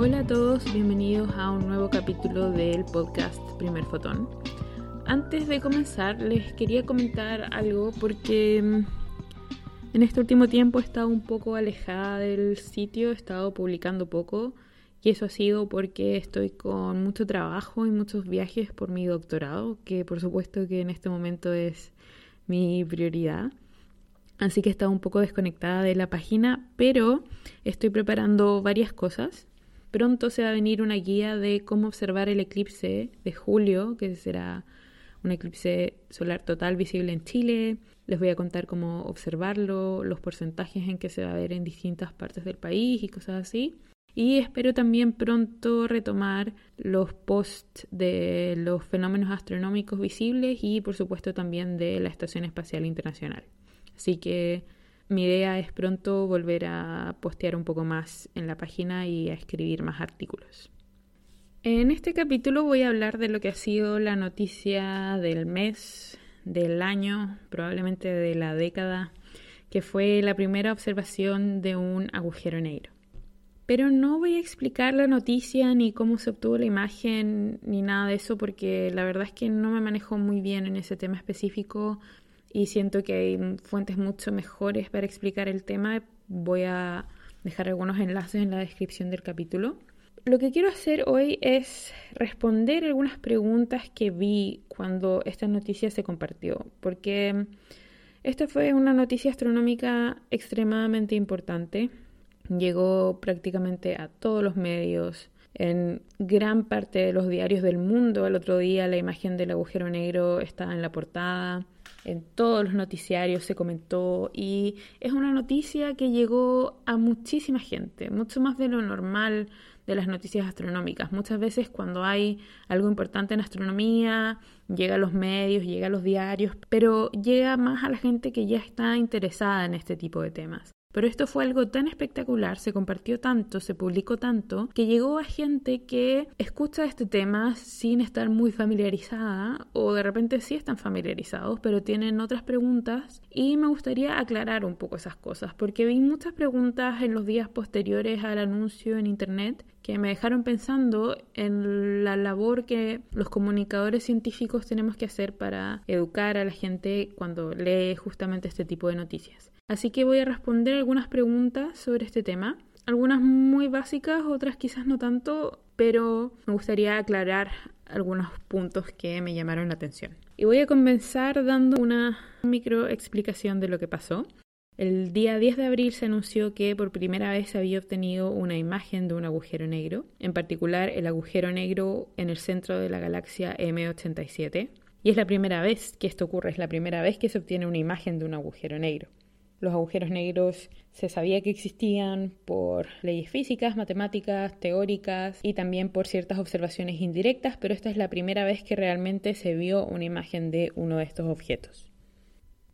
Hola a todos, bienvenidos a un nuevo capítulo del podcast Primer Fotón. Antes de comenzar les quería comentar algo porque mm, en este último tiempo he estado un poco alejada del sitio, he estado publicando poco y eso ha sido porque estoy con mucho trabajo y muchos viajes por mi doctorado, que por supuesto que en este momento es mi prioridad. Así que he estado un poco desconectada de la página, pero estoy preparando varias cosas Pronto se va a venir una guía de cómo observar el eclipse de julio, que será un eclipse solar total visible en Chile. Les voy a contar cómo observarlo, los porcentajes en que se va a ver en distintas partes del país y cosas así. Y espero también pronto retomar los posts de los fenómenos astronómicos visibles y por supuesto también de la Estación Espacial Internacional. Así que mi idea es pronto volver a postear un poco más en la página y a escribir más artículos. En este capítulo voy a hablar de lo que ha sido la noticia del mes, del año, probablemente de la década, que fue la primera observación de un agujero negro. Pero no voy a explicar la noticia ni cómo se obtuvo la imagen ni nada de eso porque la verdad es que no me manejo muy bien en ese tema específico y siento que hay fuentes mucho mejores para explicar el tema. Voy a dejar algunos enlaces en la descripción del capítulo. Lo que quiero hacer hoy es responder algunas preguntas que vi cuando esta noticia se compartió, porque esta fue una noticia astronómica extremadamente importante. Llegó prácticamente a todos los medios, en gran parte de los diarios del mundo. El otro día la imagen del agujero negro estaba en la portada en todos los noticiarios se comentó y es una noticia que llegó a muchísima gente, mucho más de lo normal de las noticias astronómicas. Muchas veces cuando hay algo importante en astronomía, llega a los medios, llega a los diarios, pero llega más a la gente que ya está interesada en este tipo de temas. Pero esto fue algo tan espectacular, se compartió tanto, se publicó tanto, que llegó a gente que escucha este tema sin estar muy familiarizada o de repente sí están familiarizados, pero tienen otras preguntas. Y me gustaría aclarar un poco esas cosas, porque vi muchas preguntas en los días posteriores al anuncio en Internet que me dejaron pensando en la labor que los comunicadores científicos tenemos que hacer para educar a la gente cuando lee justamente este tipo de noticias. Así que voy a responder algunas preguntas sobre este tema, algunas muy básicas, otras quizás no tanto, pero me gustaría aclarar algunos puntos que me llamaron la atención. Y voy a comenzar dando una micro explicación de lo que pasó. El día 10 de abril se anunció que por primera vez se había obtenido una imagen de un agujero negro, en particular el agujero negro en el centro de la galaxia M87. Y es la primera vez que esto ocurre, es la primera vez que se obtiene una imagen de un agujero negro. Los agujeros negros se sabía que existían por leyes físicas, matemáticas, teóricas y también por ciertas observaciones indirectas, pero esta es la primera vez que realmente se vio una imagen de uno de estos objetos.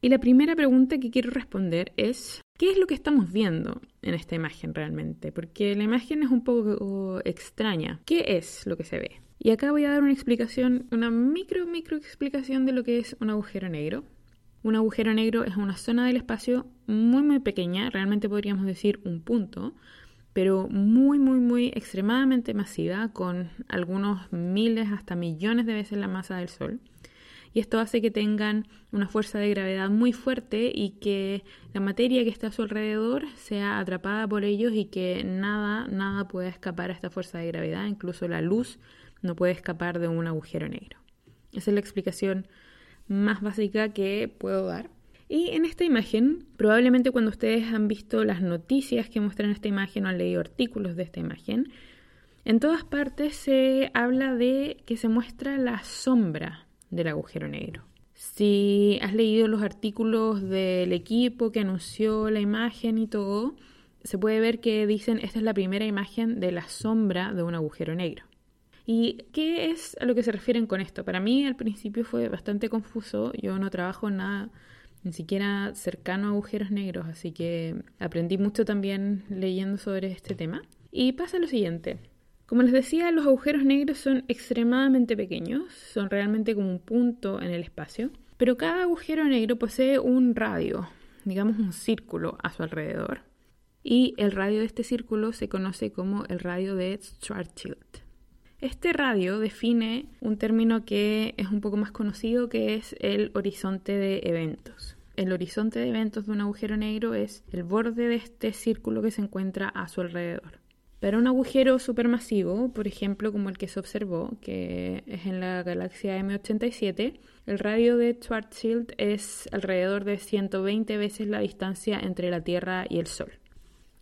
Y la primera pregunta que quiero responder es, ¿qué es lo que estamos viendo en esta imagen realmente? Porque la imagen es un poco extraña. ¿Qué es lo que se ve? Y acá voy a dar una explicación, una micro, micro explicación de lo que es un agujero negro. Un agujero negro es una zona del espacio muy muy pequeña, realmente podríamos decir un punto, pero muy muy muy extremadamente masiva, con algunos miles hasta millones de veces la masa del Sol. Y esto hace que tengan una fuerza de gravedad muy fuerte y que la materia que está a su alrededor sea atrapada por ellos y que nada, nada pueda escapar a esta fuerza de gravedad, incluso la luz no puede escapar de un agujero negro. Esa es la explicación más básica que puedo dar. Y en esta imagen, probablemente cuando ustedes han visto las noticias que muestran esta imagen o han leído artículos de esta imagen, en todas partes se habla de que se muestra la sombra del agujero negro. Si has leído los artículos del equipo que anunció la imagen y todo, se puede ver que dicen esta es la primera imagen de la sombra de un agujero negro. ¿Y qué es a lo que se refieren con esto? Para mí al principio fue bastante confuso. Yo no trabajo nada ni siquiera cercano a agujeros negros, así que aprendí mucho también leyendo sobre este tema. Y pasa lo siguiente. Como les decía, los agujeros negros son extremadamente pequeños, son realmente como un punto en el espacio, pero cada agujero negro posee un radio, digamos un círculo a su alrededor. y el radio de este círculo se conoce como el radio de Schwarzschild. Este radio define un término que es un poco más conocido que es el horizonte de eventos. El horizonte de eventos de un agujero negro es el borde de este círculo que se encuentra a su alrededor. Para un agujero supermasivo, por ejemplo, como el que se observó, que es en la galaxia M87, el radio de Schwarzschild es alrededor de 120 veces la distancia entre la Tierra y el Sol.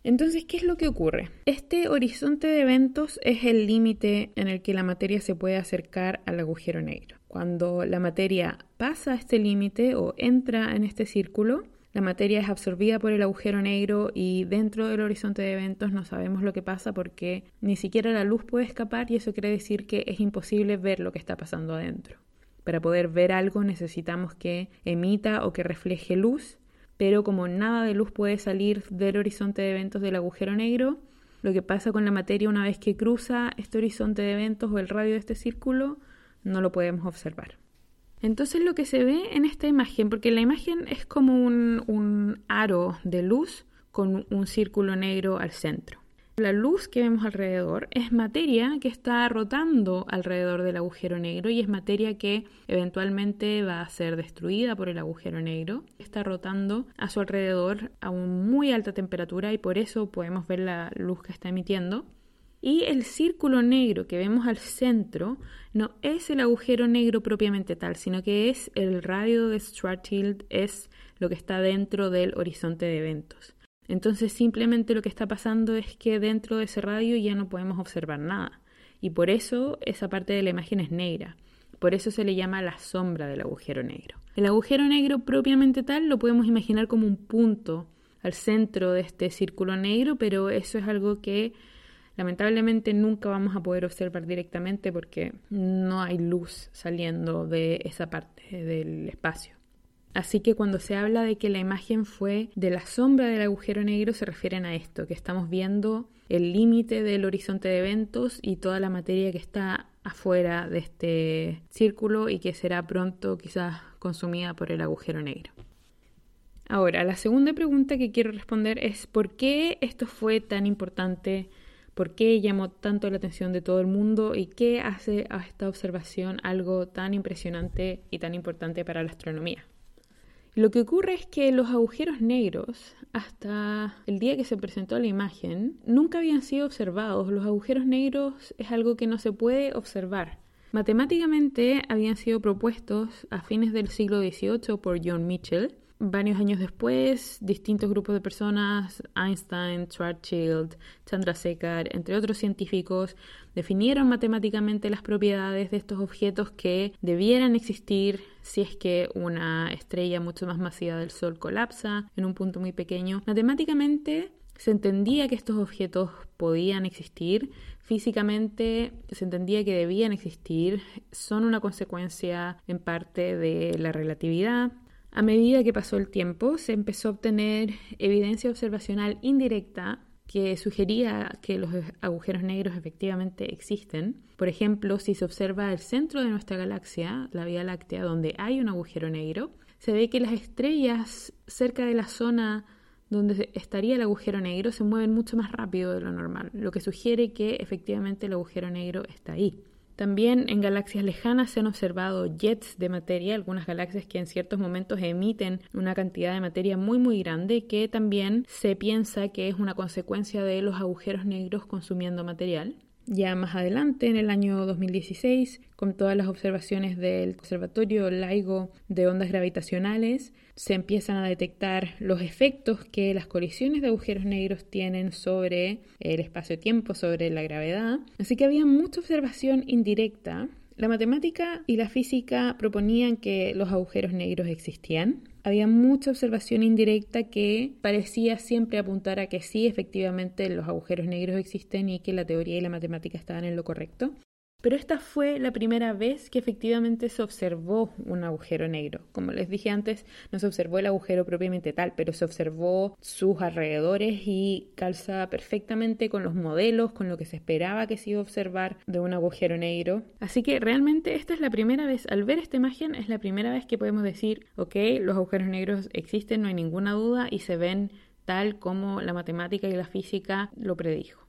Entonces, ¿qué es lo que ocurre? Este horizonte de eventos es el límite en el que la materia se puede acercar al agujero negro. Cuando la materia pasa este límite o entra en este círculo, la materia es absorbida por el agujero negro y dentro del horizonte de eventos no sabemos lo que pasa porque ni siquiera la luz puede escapar y eso quiere decir que es imposible ver lo que está pasando adentro. Para poder ver algo necesitamos que emita o que refleje luz pero como nada de luz puede salir del horizonte de eventos del agujero negro, lo que pasa con la materia una vez que cruza este horizonte de eventos o el radio de este círculo, no lo podemos observar. Entonces lo que se ve en esta imagen, porque la imagen es como un, aro de luz con un círculo negro al centro. La luz que vemos alrededor es materia que está rotando alrededor del agujero negro y es materia que eventualmente va a ser destruida por el agujero negro. Está rotando a su alrededor a una muy alta temperatura y por eso podemos ver la luz que está emitiendo. Y el círculo negro que vemos al centro no es el agujero negro propiamente tal, sino que es el radio de Schwarzschild, es lo que está dentro del horizonte de eventos. Entonces simplemente lo que está pasando es que dentro de ese radio ya no podemos observar nada. Y por eso esa parte de la imagen es negra. Por eso se le llama la sombra del agujero negro. El agujero negro propiamente tal lo podemos imaginar como un punto al centro de este círculo negro, pero eso es algo que lamentablemente nunca vamos a poder observar directamente porque no hay luz saliendo de esa parte del espacio. Así que cuando se habla de que la imagen fue de la sombra del agujero negro, se refieren a esto, que estamos viendo el límite del horizonte de eventos y toda la materia que está afuera de este círculo y que será pronto quizás consumida por el agujero negro. Ahora, la segunda pregunta que quiero responder es ¿por qué esto fue tan importante? ¿Por qué llamó tanto la atención de todo el mundo? ¿Y qué hace a esta observación algo tan impresionante y tan importante para la astronomía? Lo que ocurre es que los agujeros negros, hasta el día que se presentó la imagen, nunca habían sido observados. Los agujeros negros es algo que no se puede observar. Matemáticamente habían sido propuestos a fines del siglo XVIII por John Mitchell Varios años después, distintos grupos de personas, Einstein, Schwarzschild, Chandrasekhar, entre otros científicos, definieron matemáticamente las propiedades de estos objetos que debieran existir si es que una estrella mucho más masiva del Sol colapsa en un punto muy pequeño. Matemáticamente se entendía que estos objetos podían existir, físicamente se entendía que debían existir, son una consecuencia en parte de la relatividad, a medida que pasó el tiempo, se empezó a obtener evidencia observacional indirecta que sugería que los agujeros negros efectivamente existen. Por ejemplo, si se observa el centro de nuestra galaxia, la Vía Láctea, donde hay un agujero negro, se ve que las estrellas cerca de la zona donde estaría el agujero negro se mueven mucho más rápido de lo normal, lo que sugiere que efectivamente el agujero negro está ahí. También en galaxias lejanas se han observado jets de materia, algunas galaxias que en ciertos momentos emiten una cantidad de materia muy muy grande que también se piensa que es una consecuencia de los agujeros negros consumiendo material. Ya más adelante, en el año 2016, con todas las observaciones del Observatorio LIGO de ondas gravitacionales, se empiezan a detectar los efectos que las colisiones de agujeros negros tienen sobre el espacio-tiempo, sobre la gravedad. Así que había mucha observación indirecta. La matemática y la física proponían que los agujeros negros existían, había mucha observación indirecta que parecía siempre apuntar a que sí, efectivamente, los agujeros negros existen y que la teoría y la matemática estaban en lo correcto. Pero esta fue la primera vez que efectivamente se observó un agujero negro. Como les dije antes, no se observó el agujero propiamente tal, pero se observó sus alrededores y calza perfectamente con los modelos, con lo que se esperaba que se iba a observar de un agujero negro. Así que realmente esta es la primera vez, al ver esta imagen, es la primera vez que podemos decir, ok, los agujeros negros existen, no hay ninguna duda y se ven tal como la matemática y la física lo predijo.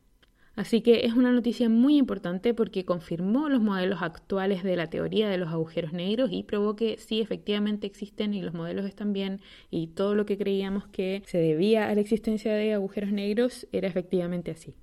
Así que es una noticia muy importante porque confirmó los modelos actuales de la teoría de los agujeros negros y probó que sí efectivamente existen y los modelos están bien y todo lo que creíamos que se debía a la existencia de agujeros negros era efectivamente así.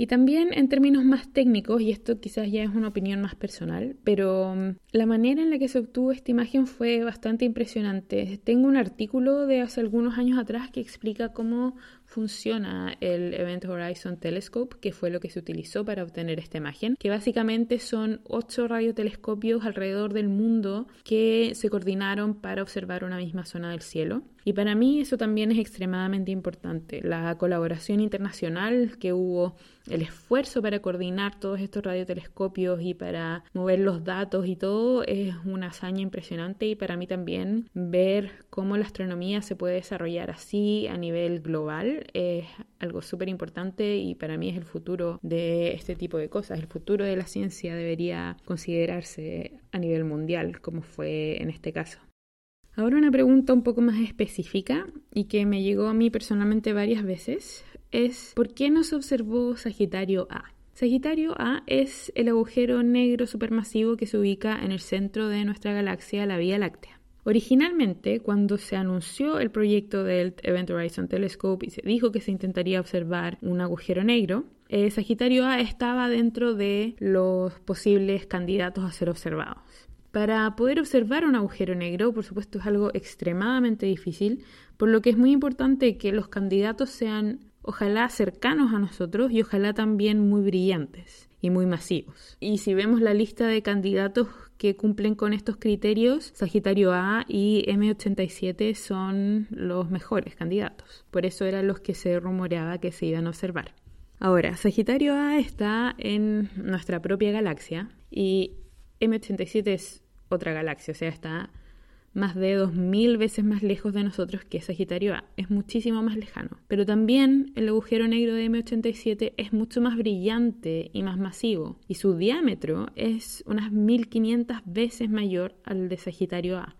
Y también en términos más técnicos, y esto quizás ya es una opinión más personal, pero mm, la manera en la que se obtuvo esta imagen fue bastante impresionante. Tengo un artículo de hace algunos años atrás que explica cómo funciona el Event Horizon Telescope, que fue lo que se utilizó para obtener esta imagen, que básicamente son ocho radiotelescopios alrededor del mundo que se coordinaron para observar una misma zona del cielo. Y para mí eso también es extremadamente importante, la colaboración internacional que hubo, el esfuerzo para coordinar todos estos radiotelescopios y para mover los datos y todo es una hazaña impresionante y para mí también ver cómo la astronomía se puede desarrollar así a nivel global es algo súper importante y para mí es el futuro de este tipo de cosas. El futuro de la ciencia debería considerarse a nivel mundial, como fue en este caso. Ahora una pregunta un poco más específica y que me llegó a mí personalmente varias veces es ¿por qué no se observó Sagitario A? Sagitario A es el agujero negro supermasivo que se ubica en el centro de nuestra galaxia, la Vía Láctea. Originalmente, cuando se anunció el proyecto del Event Horizon Telescope y se dijo que se intentaría observar un agujero negro, eh, Sagitario A estaba dentro de los posibles candidatos a ser observados. Para poder observar un agujero negro, por supuesto, es algo extremadamente difícil, por lo que es muy importante que los candidatos sean ojalá cercanos a nosotros y ojalá también muy brillantes y muy masivos. Y si vemos la lista de candidatos que cumplen con estos criterios, Sagitario A y M87 son los mejores candidatos. Por eso eran los que se rumoreaba que se iban a observar. Ahora, Sagitario A está en nuestra propia galaxia y M87 es otra galaxia, o sea, está más de 2.000 veces más lejos de nosotros que Sagitario A. Es muchísimo más lejano. Pero también el agujero negro de M87 es mucho más brillante y más masivo. Y su diámetro es unas 1.500 veces mayor al de Sagitario A.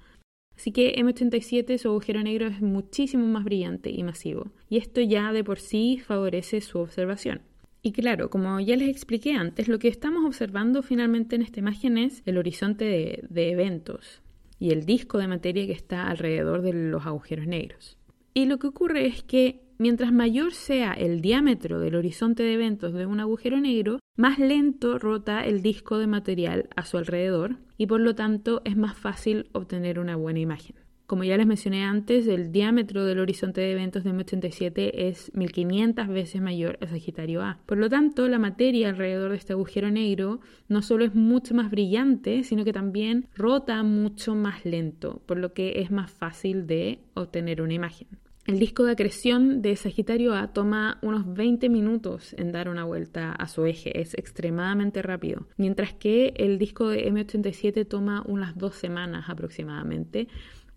Así que M87, su agujero negro, es muchísimo más brillante y masivo. Y esto ya de por sí favorece su observación. Y claro, como ya les expliqué antes, lo que estamos observando finalmente en esta imagen es el horizonte de, de eventos, y el disco de materia que está alrededor de los agujeros negros. Y lo que ocurre es que mientras mayor sea el diámetro del horizonte de eventos de un agujero negro, más lento rota el disco de material a su alrededor y por lo tanto es más fácil obtener una buena imagen. Como ya les mencioné antes, el diámetro del horizonte de eventos de M87 es 1500 veces mayor a Sagitario A. Por lo tanto, la materia alrededor de este agujero negro no solo es mucho más brillante, sino que también rota mucho más lento, por lo que es más fácil de obtener una imagen. El disco de acreción de Sagitario A toma unos 20 minutos en dar una vuelta a su eje, es extremadamente rápido, mientras que el disco de M87 toma unas dos semanas aproximadamente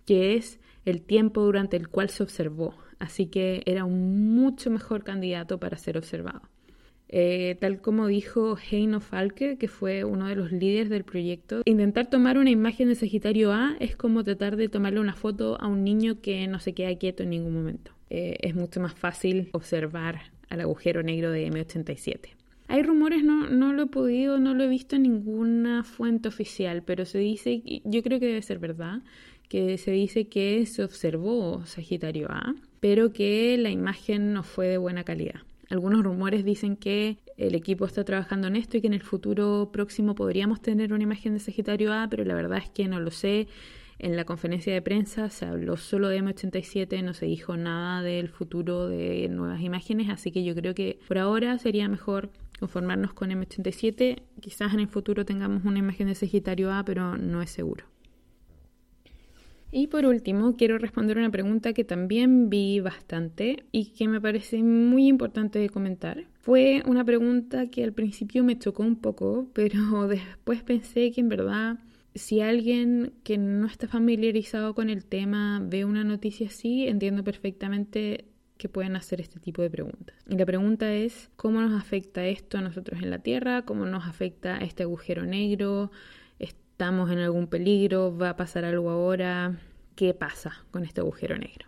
que es el tiempo durante el cual se observó, así que era un mucho mejor candidato para ser observado. Eh, tal como dijo Heino Falke, que fue uno de los líderes del proyecto, intentar tomar una imagen de Sagitario A es como tratar de tomarle una foto a un niño que no se queda quieto en ningún momento. Eh, es mucho más fácil observar al agujero negro de M87. Hay rumores, no, no lo he podido, no lo he visto en ninguna fuente oficial, pero se dice, yo creo que debe ser verdad, que se dice que se observó Sagitario A, pero que la imagen no fue de buena calidad. Algunos rumores dicen que el equipo está trabajando en esto y que en el futuro próximo podríamos tener una imagen de Sagitario A, pero la verdad es que no lo sé. En la conferencia de prensa se habló solo de M87, no se dijo nada del futuro de nuevas imágenes, así que yo creo que por ahora sería mejor conformarnos con M87. Quizás en el futuro tengamos una imagen de Sagitario A, pero no es seguro. Y por último, quiero responder una pregunta que también vi bastante y que me parece muy importante de comentar. Fue una pregunta que al principio me chocó un poco, pero después pensé que en verdad si alguien que no está familiarizado con el tema ve una noticia así, entiendo perfectamente que pueden hacer este tipo de preguntas. Y la pregunta es, ¿cómo nos afecta esto a nosotros en la Tierra? ¿Cómo nos afecta este agujero negro? Estamos en algún peligro, va a pasar algo ahora, ¿qué pasa con este agujero negro?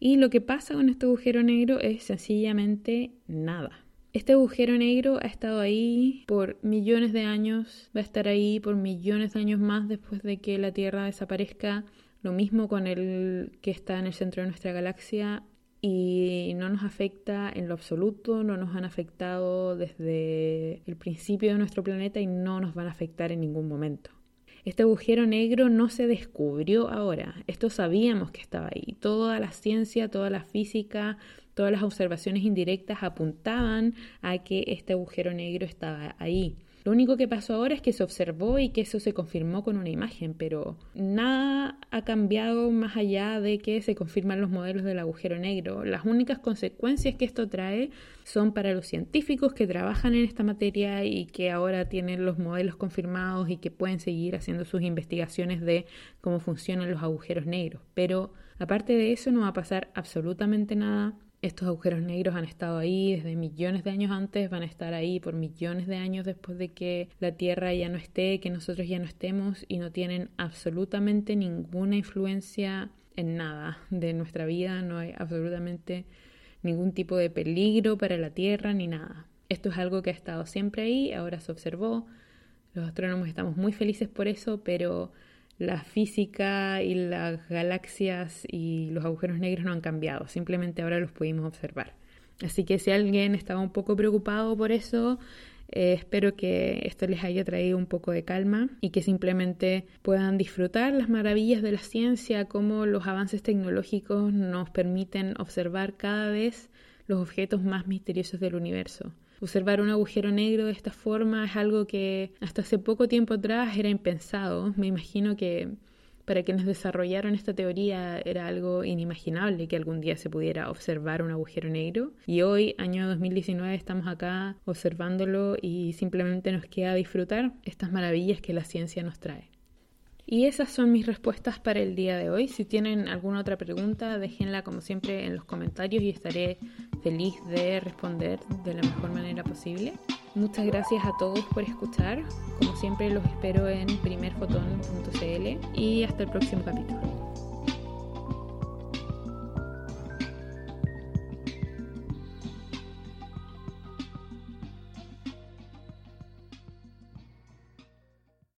Y lo que pasa con este agujero negro es sencillamente nada. Este agujero negro ha estado ahí por millones de años, va a estar ahí por millones de años más después de que la Tierra desaparezca. Lo mismo con el que está en el centro de nuestra galaxia y no nos afecta en lo absoluto, no nos han afectado desde el principio de nuestro planeta y no nos van a afectar en ningún momento. Este agujero negro no se descubrió ahora, esto sabíamos que estaba ahí. Toda la ciencia, toda la física, todas las observaciones indirectas apuntaban a que este agujero negro estaba ahí. Lo único que pasó ahora es que se observó y que eso se confirmó con una imagen, pero nada ha cambiado más allá de que se confirman los modelos del agujero negro. Las únicas consecuencias que esto trae son para los científicos que trabajan en esta materia y que ahora tienen los modelos confirmados y que pueden seguir haciendo sus investigaciones de cómo funcionan los agujeros negros. Pero aparte de eso no va a pasar absolutamente nada estos agujeros negros han estado ahí desde millones de años antes, van a estar ahí por millones de años después de que la Tierra ya no esté, que nosotros ya no estemos y no tienen absolutamente ninguna influencia en nada de nuestra vida, no hay absolutamente ningún tipo de peligro para la Tierra ni nada. Esto es algo que ha estado siempre ahí, ahora se observó, los astrónomos estamos muy felices por eso, pero la física y las galaxias y los agujeros negros no han cambiado, simplemente ahora los pudimos observar. Así que si alguien estaba un poco preocupado por eso, eh, espero que esto les haya traído un poco de calma y que simplemente puedan disfrutar las maravillas de la ciencia, cómo los avances tecnológicos nos permiten observar cada vez los objetos más misteriosos del universo. Observar un agujero negro de esta forma es algo que hasta hace poco tiempo atrás era impensado. Me imagino que para quienes desarrollaron esta teoría era algo inimaginable que algún día se pudiera observar un agujero negro. Y hoy, año 2019, estamos acá observándolo y simplemente nos queda disfrutar estas maravillas que la ciencia nos trae. Y esas son mis respuestas para el día de hoy. Si tienen alguna otra pregunta, déjenla como siempre en los comentarios y estaré feliz de responder de la mejor manera posible. Muchas gracias a todos por escuchar. Como siempre los espero en primerfotón.cl y hasta el próximo capítulo.